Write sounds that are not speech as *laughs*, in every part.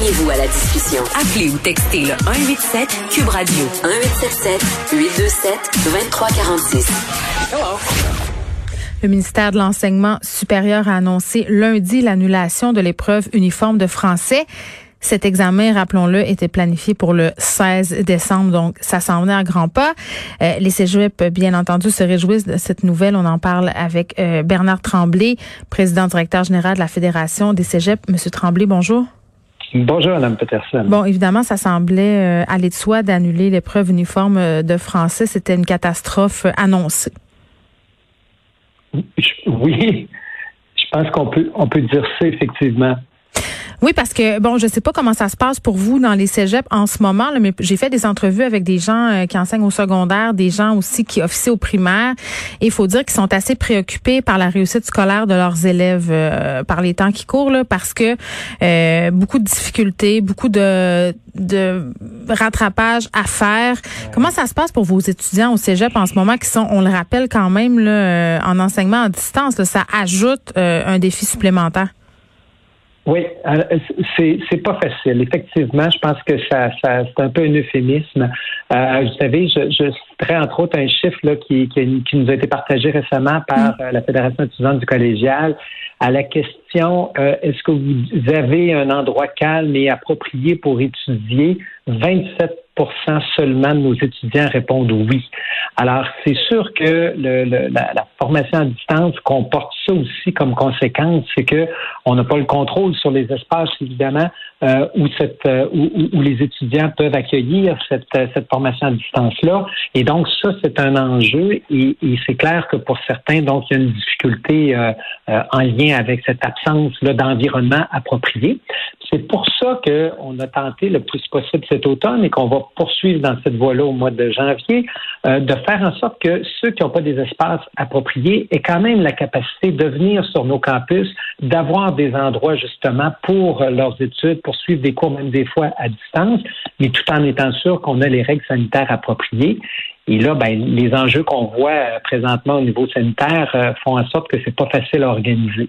Joignez-vous à la discussion. Appelez ou textez le 187 Cube Radio 1877 827 2346. Le ministère de l'Enseignement supérieur a annoncé lundi l'annulation de l'épreuve uniforme de français. Cet examen, rappelons-le, était planifié pour le 16 décembre, donc ça s'en venait à grands pas. Euh, les cégeps, bien entendu, se réjouissent de cette nouvelle. On en parle avec euh, Bernard Tremblay, président directeur général de la Fédération des cégeps. Monsieur Tremblay, bonjour. Bonjour, Mme Peterson. Bon, évidemment, ça semblait euh, aller de soi d'annuler l'épreuve uniforme euh, de français. C'était une catastrophe euh, annoncée. Oui, je pense qu'on peut, on peut dire ça effectivement. Oui, parce que bon, je sais pas comment ça se passe pour vous dans les cégeps en ce moment, là, mais j'ai fait des entrevues avec des gens euh, qui enseignent au secondaire, des gens aussi qui officient au primaire, et il faut dire qu'ils sont assez préoccupés par la réussite scolaire de leurs élèves euh, par les temps qui courent, là, parce que euh, beaucoup de difficultés, beaucoup de, de rattrapage à faire. Comment ça se passe pour vos étudiants au cégep en ce moment qui sont, on le rappelle quand même, là, en enseignement à distance, là, ça ajoute un défi supplémentaire? Oui, c'est c'est pas facile. Effectivement, je pense que ça, ça c'est un peu un euphémisme. Euh, vous savez, je, je citerai entre autres un chiffre là, qui, qui, qui nous a été partagé récemment par euh, la Fédération étudiante du collégial à la question euh, est-ce que vous avez un endroit calme et approprié pour étudier 27 seulement de nos étudiants répondent oui. Alors, c'est sûr que le, la, la, formation à distance comporte ça aussi comme conséquence, c'est que on n'a pas le contrôle sur les espaces, évidemment, euh, où, cette, euh, où, où, les étudiants peuvent accueillir cette, euh, cette formation à distance-là. Et donc, ça, c'est un enjeu et, et c'est clair que pour certains, donc, il y a une difficulté euh, en lien avec cette absence-là d'environnement approprié. C'est pour ça qu'on a tenté le plus possible cet automne et qu'on va poursuivre dans cette voie-là au mois de janvier, euh, de faire en sorte que ceux qui n'ont pas des espaces appropriés aient quand même la capacité de venir sur nos campus, d'avoir des endroits justement pour leurs études, suivre des cours même des fois à distance, mais tout en étant sûr qu'on a les règles sanitaires appropriées. Et là, ben, les enjeux qu'on voit euh, présentement au niveau sanitaire euh, font en sorte que c'est pas facile à organiser.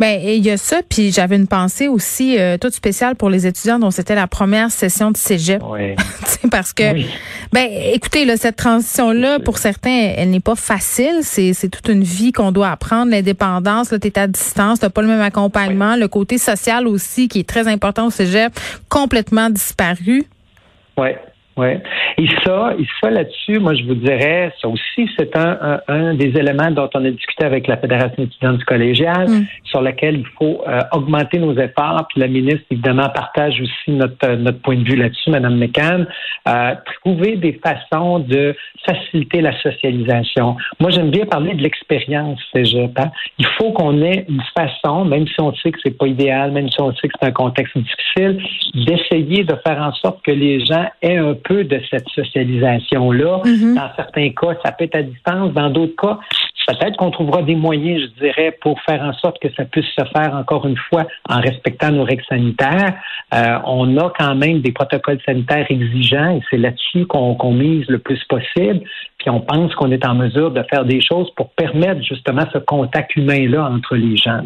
Ben il y a ça, puis j'avais une pensée aussi euh, toute spéciale pour les étudiants dont c'était la première session de cégep. Oui. *laughs* parce que, ben écoutez, là, cette transition-là, pour certains, elle, n'est pas facile. C'est, c'est toute une vie qu'on doit apprendre. L'indépendance, là, t'es à distance, t'as pas le même accompagnement. Le côté social aussi, qui est très important au cégep, complètement disparu. Oui. Oui. Et ça, et ça là-dessus, moi, je vous dirais, ça aussi, c'est un, un, des éléments dont on a discuté avec la Fédération étudiante du collégial, mm. sur lequel il faut euh, augmenter nos efforts. Puis la ministre, évidemment, partage aussi notre, notre point de vue là-dessus, Mme McCann. Euh, trouver des façons de faciliter la socialisation. Moi, j'aime bien parler de l'expérience cégep. Hein. Il faut qu'on ait une façon, même si on sait que c'est pas idéal, même si on sait que c'est un contexte difficile, d'essayer de faire en sorte que les gens aient un peu de cette socialisation-là. Mm-hmm. Dans certains cas, ça peut être à distance. Dans d'autres cas, peut-être qu'on trouvera des moyens, je dirais, pour faire en sorte que ça puisse se faire encore une fois en respectant nos règles sanitaires. Euh, on a quand même des protocoles sanitaires exigeants et c'est là-dessus qu'on mise le plus possible. puis on pense qu'on est en mesure de faire des choses pour permettre justement ce contact humain-là entre les gens.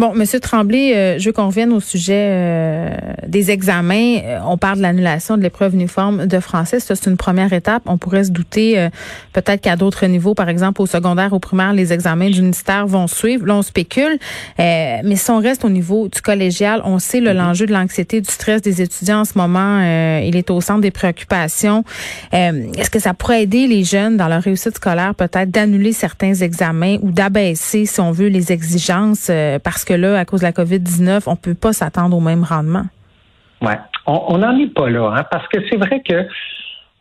Bon, Monsieur Tremblay, euh, je veux qu'on revienne au sujet euh, des examens. Euh, on parle de l'annulation de l'épreuve uniforme de français. Ça, c'est une première étape. On pourrait se douter peut-être qu'à d'autres niveaux, par exemple au secondaire, au primaire, les examens du ministère vont suivre. Là, on spécule. mais si on reste au niveau du collégial, on sait mm-hmm. l'enjeu de l'anxiété, du stress des étudiants en ce moment. il est au centre des préoccupations. Est-ce que ça pourrait aider les jeunes dans leur réussite scolaire, peut-être d'annuler certains examens ou d'abaisser, si on veut, les exigences? Parce que là, à cause de la COVID-19, on peut pas s'attendre au même rendement. Oui, on n'en est pas là, hein, parce que c'est vrai que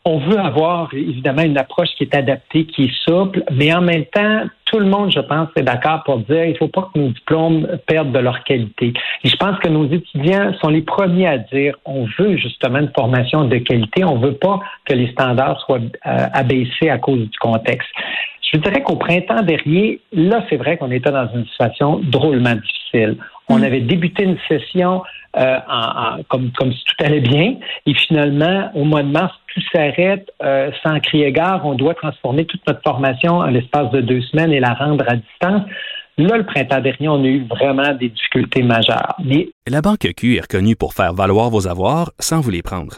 on veut avoir évidemment une approche qui est adaptée, qui est souple, mais en même temps, tout le monde, je pense, est d'accord pour dire il ne faut pas que nos diplômes perdent de leur qualité. Et je pense que nos étudiants sont les premiers à dire on veut justement une formation de qualité, on ne veut pas que les standards soient euh, abaissés à cause du contexte. Je dirais qu'au printemps dernier, là, c'est vrai qu'on était dans une situation drôlement difficile. On mm. avait débuté une session euh, en, comme, comme si tout allait bien, et finalement, au mois de mars, tout s'arrête euh, sans crier gare. On doit transformer toute notre formation en l'espace de deux semaines et la rendre à distance. Là, le printemps dernier, on a eu vraiment des difficultés majeures. Mais... La Banque Q est reconnue pour faire valoir vos avoirs sans vous les prendre.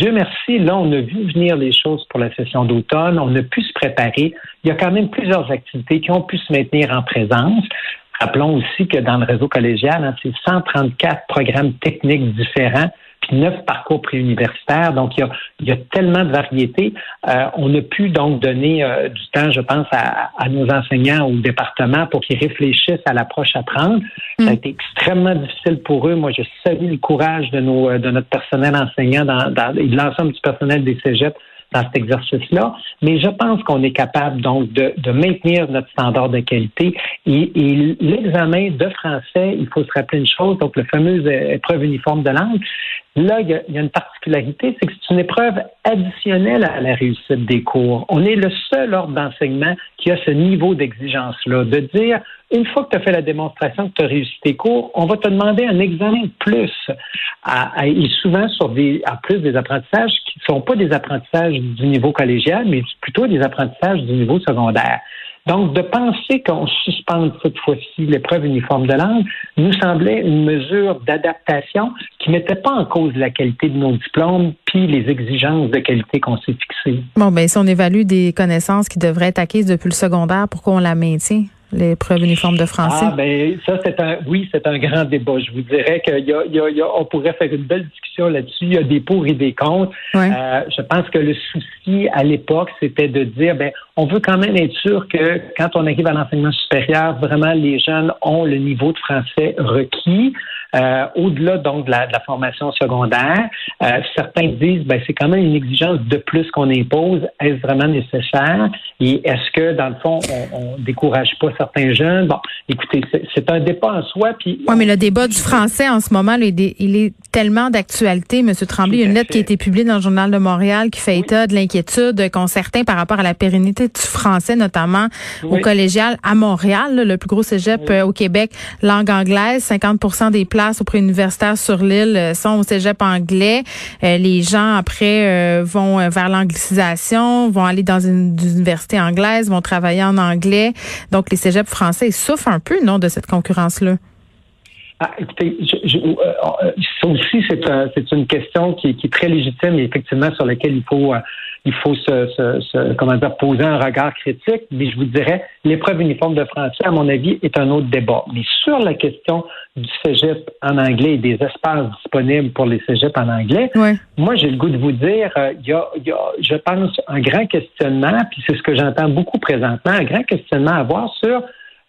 Dieu merci, là, on a vu venir les choses pour la session d'automne. On a pu se préparer. Il y a quand même plusieurs activités qui ont pu se maintenir en présence. Rappelons aussi que dans le réseau collégial, hein, c'est 134 programmes techniques différents neuf parcours préuniversitaires. Donc, il y a, il y a tellement de variétés. Euh, on a pu donc donner euh, du temps, je pense, à, à, nos enseignants au département pour qu'ils réfléchissent à l'approche à prendre. Ça a mm. été extrêmement difficile pour eux. Moi, je salue le courage de, nos, de notre personnel enseignant dans, dans, et de l'ensemble du personnel des cégeps dans cet exercice-là. Mais je pense qu'on est capable donc de, de, maintenir notre standard de qualité. Et, et l'examen de français, il faut se rappeler une chose, donc le fameux épreuve uniforme de langue, là, il y, a, une particularité, c'est que c'est une épreuve additionnelle à la réussite des cours. On est le seul ordre d'enseignement qui a ce niveau d'exigence-là, de dire une fois que tu as fait la démonstration que tu as réussi tes cours, on va te demander un examen plus. et souvent sur des, en plus des apprentissages qui ne sont pas des apprentissages du niveau collégial, mais plutôt des apprentissages du niveau secondaire. Donc, de penser qu'on suspende cette fois-ci l'épreuve uniforme de langue nous semblait une mesure d'adaptation qui ne mettait pas en cause la qualité de nos diplômes puis les exigences de qualité qu'on s'est fixées. Bon, ben si on évalue des connaissances qui devraient être acquises depuis le secondaire, pourquoi on la maintient? L'épreuve uniforme de français? Ah, ben, ça, c'est un, oui, c'est un grand débat. Je vous dirais qu'il y a, il y a, on pourrait faire une belle discussion là-dessus. Il y a des pour et des contre. Euh, je pense que le souci à l'époque, c'était de dire, ben, on veut quand même être sûr que quand on arrive à l'enseignement supérieur, vraiment, les jeunes ont le niveau de français requis. Euh, au-delà donc de la, de la, formation secondaire, euh, certains disent ben c'est quand même une exigence de plus qu'on impose. Est-ce vraiment nécessaire? Et est-ce que dans le fond on, on décourage pas certains jeunes? Bon, écoutez, c'est un débat en soi. Puis oui, mais le débat du français en ce moment, il est tellement d'actualité, Monsieur Tremblay. Il y a une lettre qui a été publiée dans le journal de Montréal qui fait état de l'inquiétude qu'ont certains par rapport à la pérennité du français, notamment au collégial à Montréal, le plus gros cégep euh, au Québec, langue anglaise, 50% des places au préuniversitaire sur l'île euh, sont au cégep anglais. Euh, les gens, après, euh, vont vers l'anglicisation, vont aller dans une, université anglaise, vont travailler en anglais. Donc, les cégeps français souffrent un peu, non, de cette concurrence-là? Ah, écoutez, ça aussi, c'est une question qui, est très légitime et effectivement sur laquelle il faut il faut se, se, se, comment dire, poser un regard critique. Mais je vous dirais, l'épreuve uniforme de français, à mon avis, est un autre débat. Mais sur la question du cégep en anglais et des espaces disponibles pour les cégeps en anglais, moi, j'ai le goût de vous dire, euh, il y, a, y, a, je pense, un grand questionnement, puis c'est ce que j'entends beaucoup présentement, un grand questionnement à avoir sur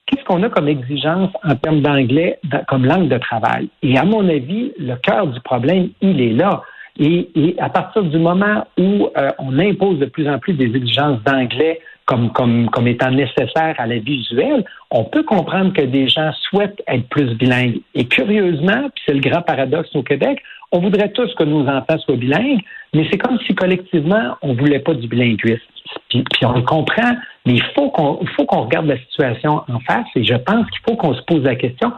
qu'est-ce qu'on a comme exigence en termes d'anglais comme langue de travail? Et à mon avis, le cœur du problème, il est là. Et, à partir du moment où euh, on impose de plus en plus des exigences d'anglais comme, comme, comme étant nécessaires à la visuelle, on peut comprendre que des gens souhaitent être plus bilingues. Et curieusement, puis c'est le grand paradoxe au Québec, on voudrait tous que nos enfants soient bilingues, mais c'est comme si collectivement, on voulait pas du bilinguisme. Puis, puis on le comprend, mais il faut qu'on faut qu'on regarde la situation en face et je pense qu'il faut qu'on se pose la question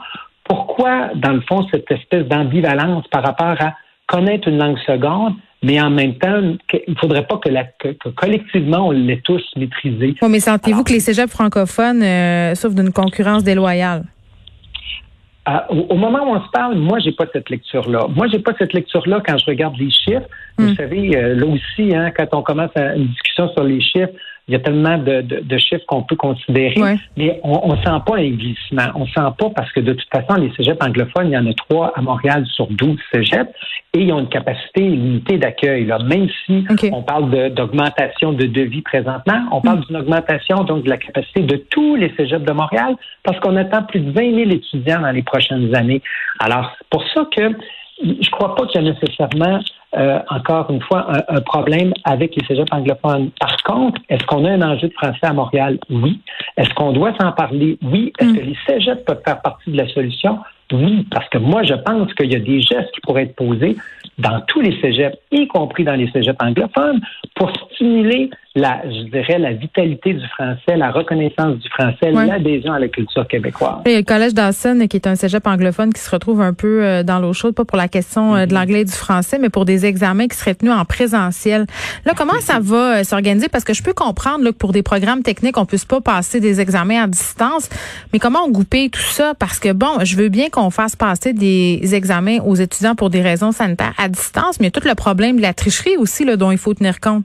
pourquoi, dans le fond, cette espèce d'ambivalence par rapport à connaître une langue seconde, mais en même temps, il ne faudrait pas que, la, que, collectivement, on l'ait tous maîtrisé. mais sentez-vous que les cégeps francophones euh, souffrent d'une concurrence déloyale? Au, moment où on se parle, moi, j'ai pas cette lecture-là. Moi, j'ai pas cette lecture-là quand je regarde les chiffres. Vous hmm. savez, euh, là aussi, hein, quand on commence une discussion sur les chiffres, il y a tellement de, de, chiffres qu'on peut considérer, mais on ne sent pas un glissement. On sent pas parce que de toute façon, les cégeps anglophones, il y en a trois à Montréal sur 12 cégeps et ils ont une capacité limitée d'accueil. Même si on parle d'augmentation de, devis présentement, on parle mm. d'une augmentation donc de la capacité de tous les cégeps de Montréal parce qu'on attend plus de 20 000 étudiants dans les prochaines années. Alors, c'est pour ça que je crois pas qu'il y a nécessairement euh, encore une fois, un, problème avec les cégeps anglophones. Par contre, est-ce qu'on a un enjeu de français à Montréal? Oui. Est-ce qu'on doit s'en parler? Oui. Est-ce mm. que les cégeps peuvent faire partie de la solution? Oui, parce que moi, je pense qu'il y a des gestes qui pourraient être posés dans tous les cégeps, y compris dans les cégeps anglophones, pour stimuler la, je dirais, la vitalité du français, la reconnaissance du français, l'adhésion à la culture québécoise. A le Collège Dawson, qui est un cégep anglophone qui se retrouve un peu euh, dans l'eau chaude, pas pour la question euh, de mm-hmm. l'anglais et du français, mais pour des examens qui seraient tenus en présentiel. Là, comment ça va euh, s'organiser? Parce que je peux comprendre là, que pour des programmes techniques, on puisse pas passer des examens à distance, mais comment on goupille tout ça? Parce que, bon, je veux bien qu'on fasse passer des examens aux étudiants pour des raisons sanitaires à distance, mais il y a tout le problème de la tricherie aussi là, dont il faut tenir compte.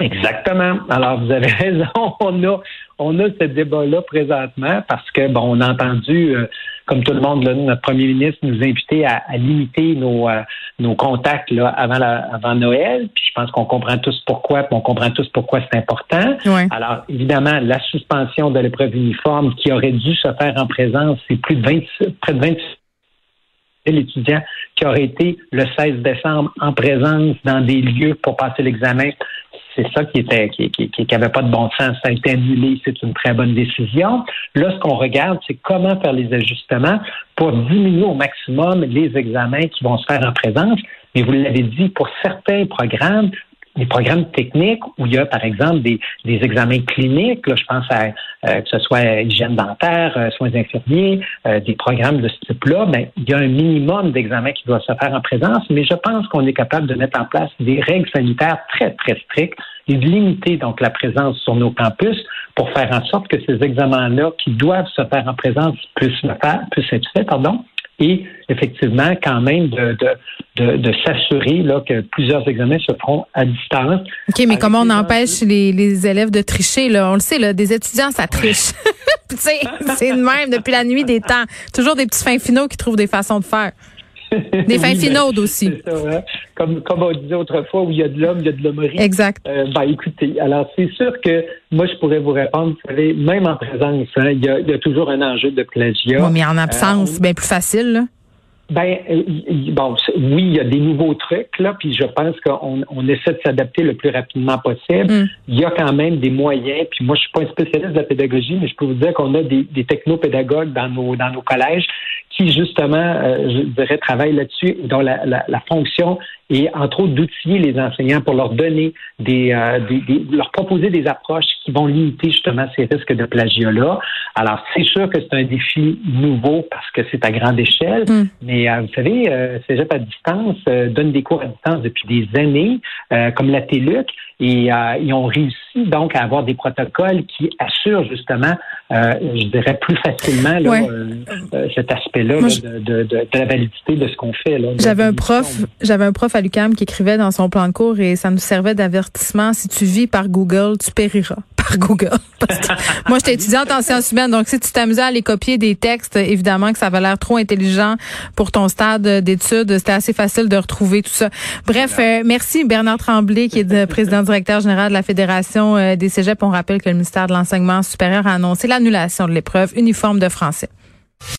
Exactement. Alors, vous avez *laughs* raison. On a, on a ce débat-là présentement parce que, bon, on a entendu, euh, comme tout le monde, là, notre premier ministre nous inviter à, à limiter nos, euh, nos contacts là, avant, la, avant Noël. Puis je pense qu'on comprend tous pourquoi, puis on comprend tous pourquoi c'est important. Alors, évidemment, la suspension de l'épreuve uniforme qui aurait dû se faire en présence, c'est plus de 26, près de 26 l'étudiant qui aurait été le 16 décembre en présence dans des lieux pour passer l'examen c'est ça qui était qui, qui, qui, avait pas de bon sens. Ça a été annulé, c'est une très bonne décision. Là, ce qu'on regarde, c'est comment faire les ajustements pour diminuer au maximum les examens qui vont se faire en présence. Mais vous l'avez dit, pour certains programmes, des programmes techniques où il y a, par exemple, des, des examens cliniques, là, je pense à euh, que ce soit hygiène dentaire, euh, soins infirmiers, euh, des programmes de ce type-là, ben, il y a un minimum d'examens qui doit se faire en présence, mais je pense qu'on est capable de mettre en place des règles sanitaires très, très strictes et de limiter donc la présence sur nos campus pour faire en sorte que ces examens-là qui doivent se faire en présence puissent, le faire, puissent être faits, pardon, et effectivement quand même de, de, de, s'assurer là, que plusieurs examens se feront à distance. OK, mais comment on empêche les, les, élèves de tricher? Là? On le sait, là, des étudiants, ça triche. *laughs* c'est le même depuis la nuit des temps. Toujours des petits fins finaux qui trouvent des façons de faire. *laughs* Des fins finaudes aussi. Hein. comme, comme on disait autrefois, où il y a de l'homme, il y a de l'hommerie. Exact. Euh, ben, écoutez, alors c'est sûr que moi, je pourrais vous répondre, vous savez, même en présence, hein, il, y a, il, y a, toujours un enjeu de plagiat. mais en absence, c'est euh, bien plus facile. Là. Ben euh, bon, oui, il y a des nouveaux trucs là, puis je pense qu'on on essaie de s'adapter le plus rapidement possible. Mm. Il y a quand même des moyens. Puis moi, je suis pas un spécialiste de la pédagogie, mais je peux vous dire qu'on a des, des technopédagogues dans nos dans nos collèges qui justement, euh, je dirais, travaillent là-dessus, dont la, la, la, fonction est entre autres d'outiller les enseignants pour leur donner des, euh, des, des, leur proposer des approches qui vont limiter justement ces risques de plagiat-là. Alors, c'est sûr que c'est un défi nouveau parce que c'est à grande échelle, mm. mais euh, vous savez, euh, Cégep à distance euh, donne des cours à distance depuis des années, comme la TELUC, et ils ont réussi donc à avoir des protocoles qui assurent justement, je dirais, plus facilement cet aspect-là de, de, de, la validité de ce qu'on fait. J'avais un prof, j'avais un prof prof à qui écrivait dans son plan de cours et ça nous servait d'avertissement. Si tu vis par Google, tu périras *laughs* par Google. moi, j'étais étudiante en sciences humaines, donc si tu t'amusais à aller copier des textes, évidemment que ça avait l'air trop intelligent pour ton stade d'études. C'était assez facile de retrouver tout ça. Bref, euh, merci Bernard Tremblay, qui est le *laughs* président directeur général de la Fédération euh, des Cégeps. On rappelle que le ministère de l'Enseignement supérieur a annoncé l'annulation de l'épreuve uniforme de français.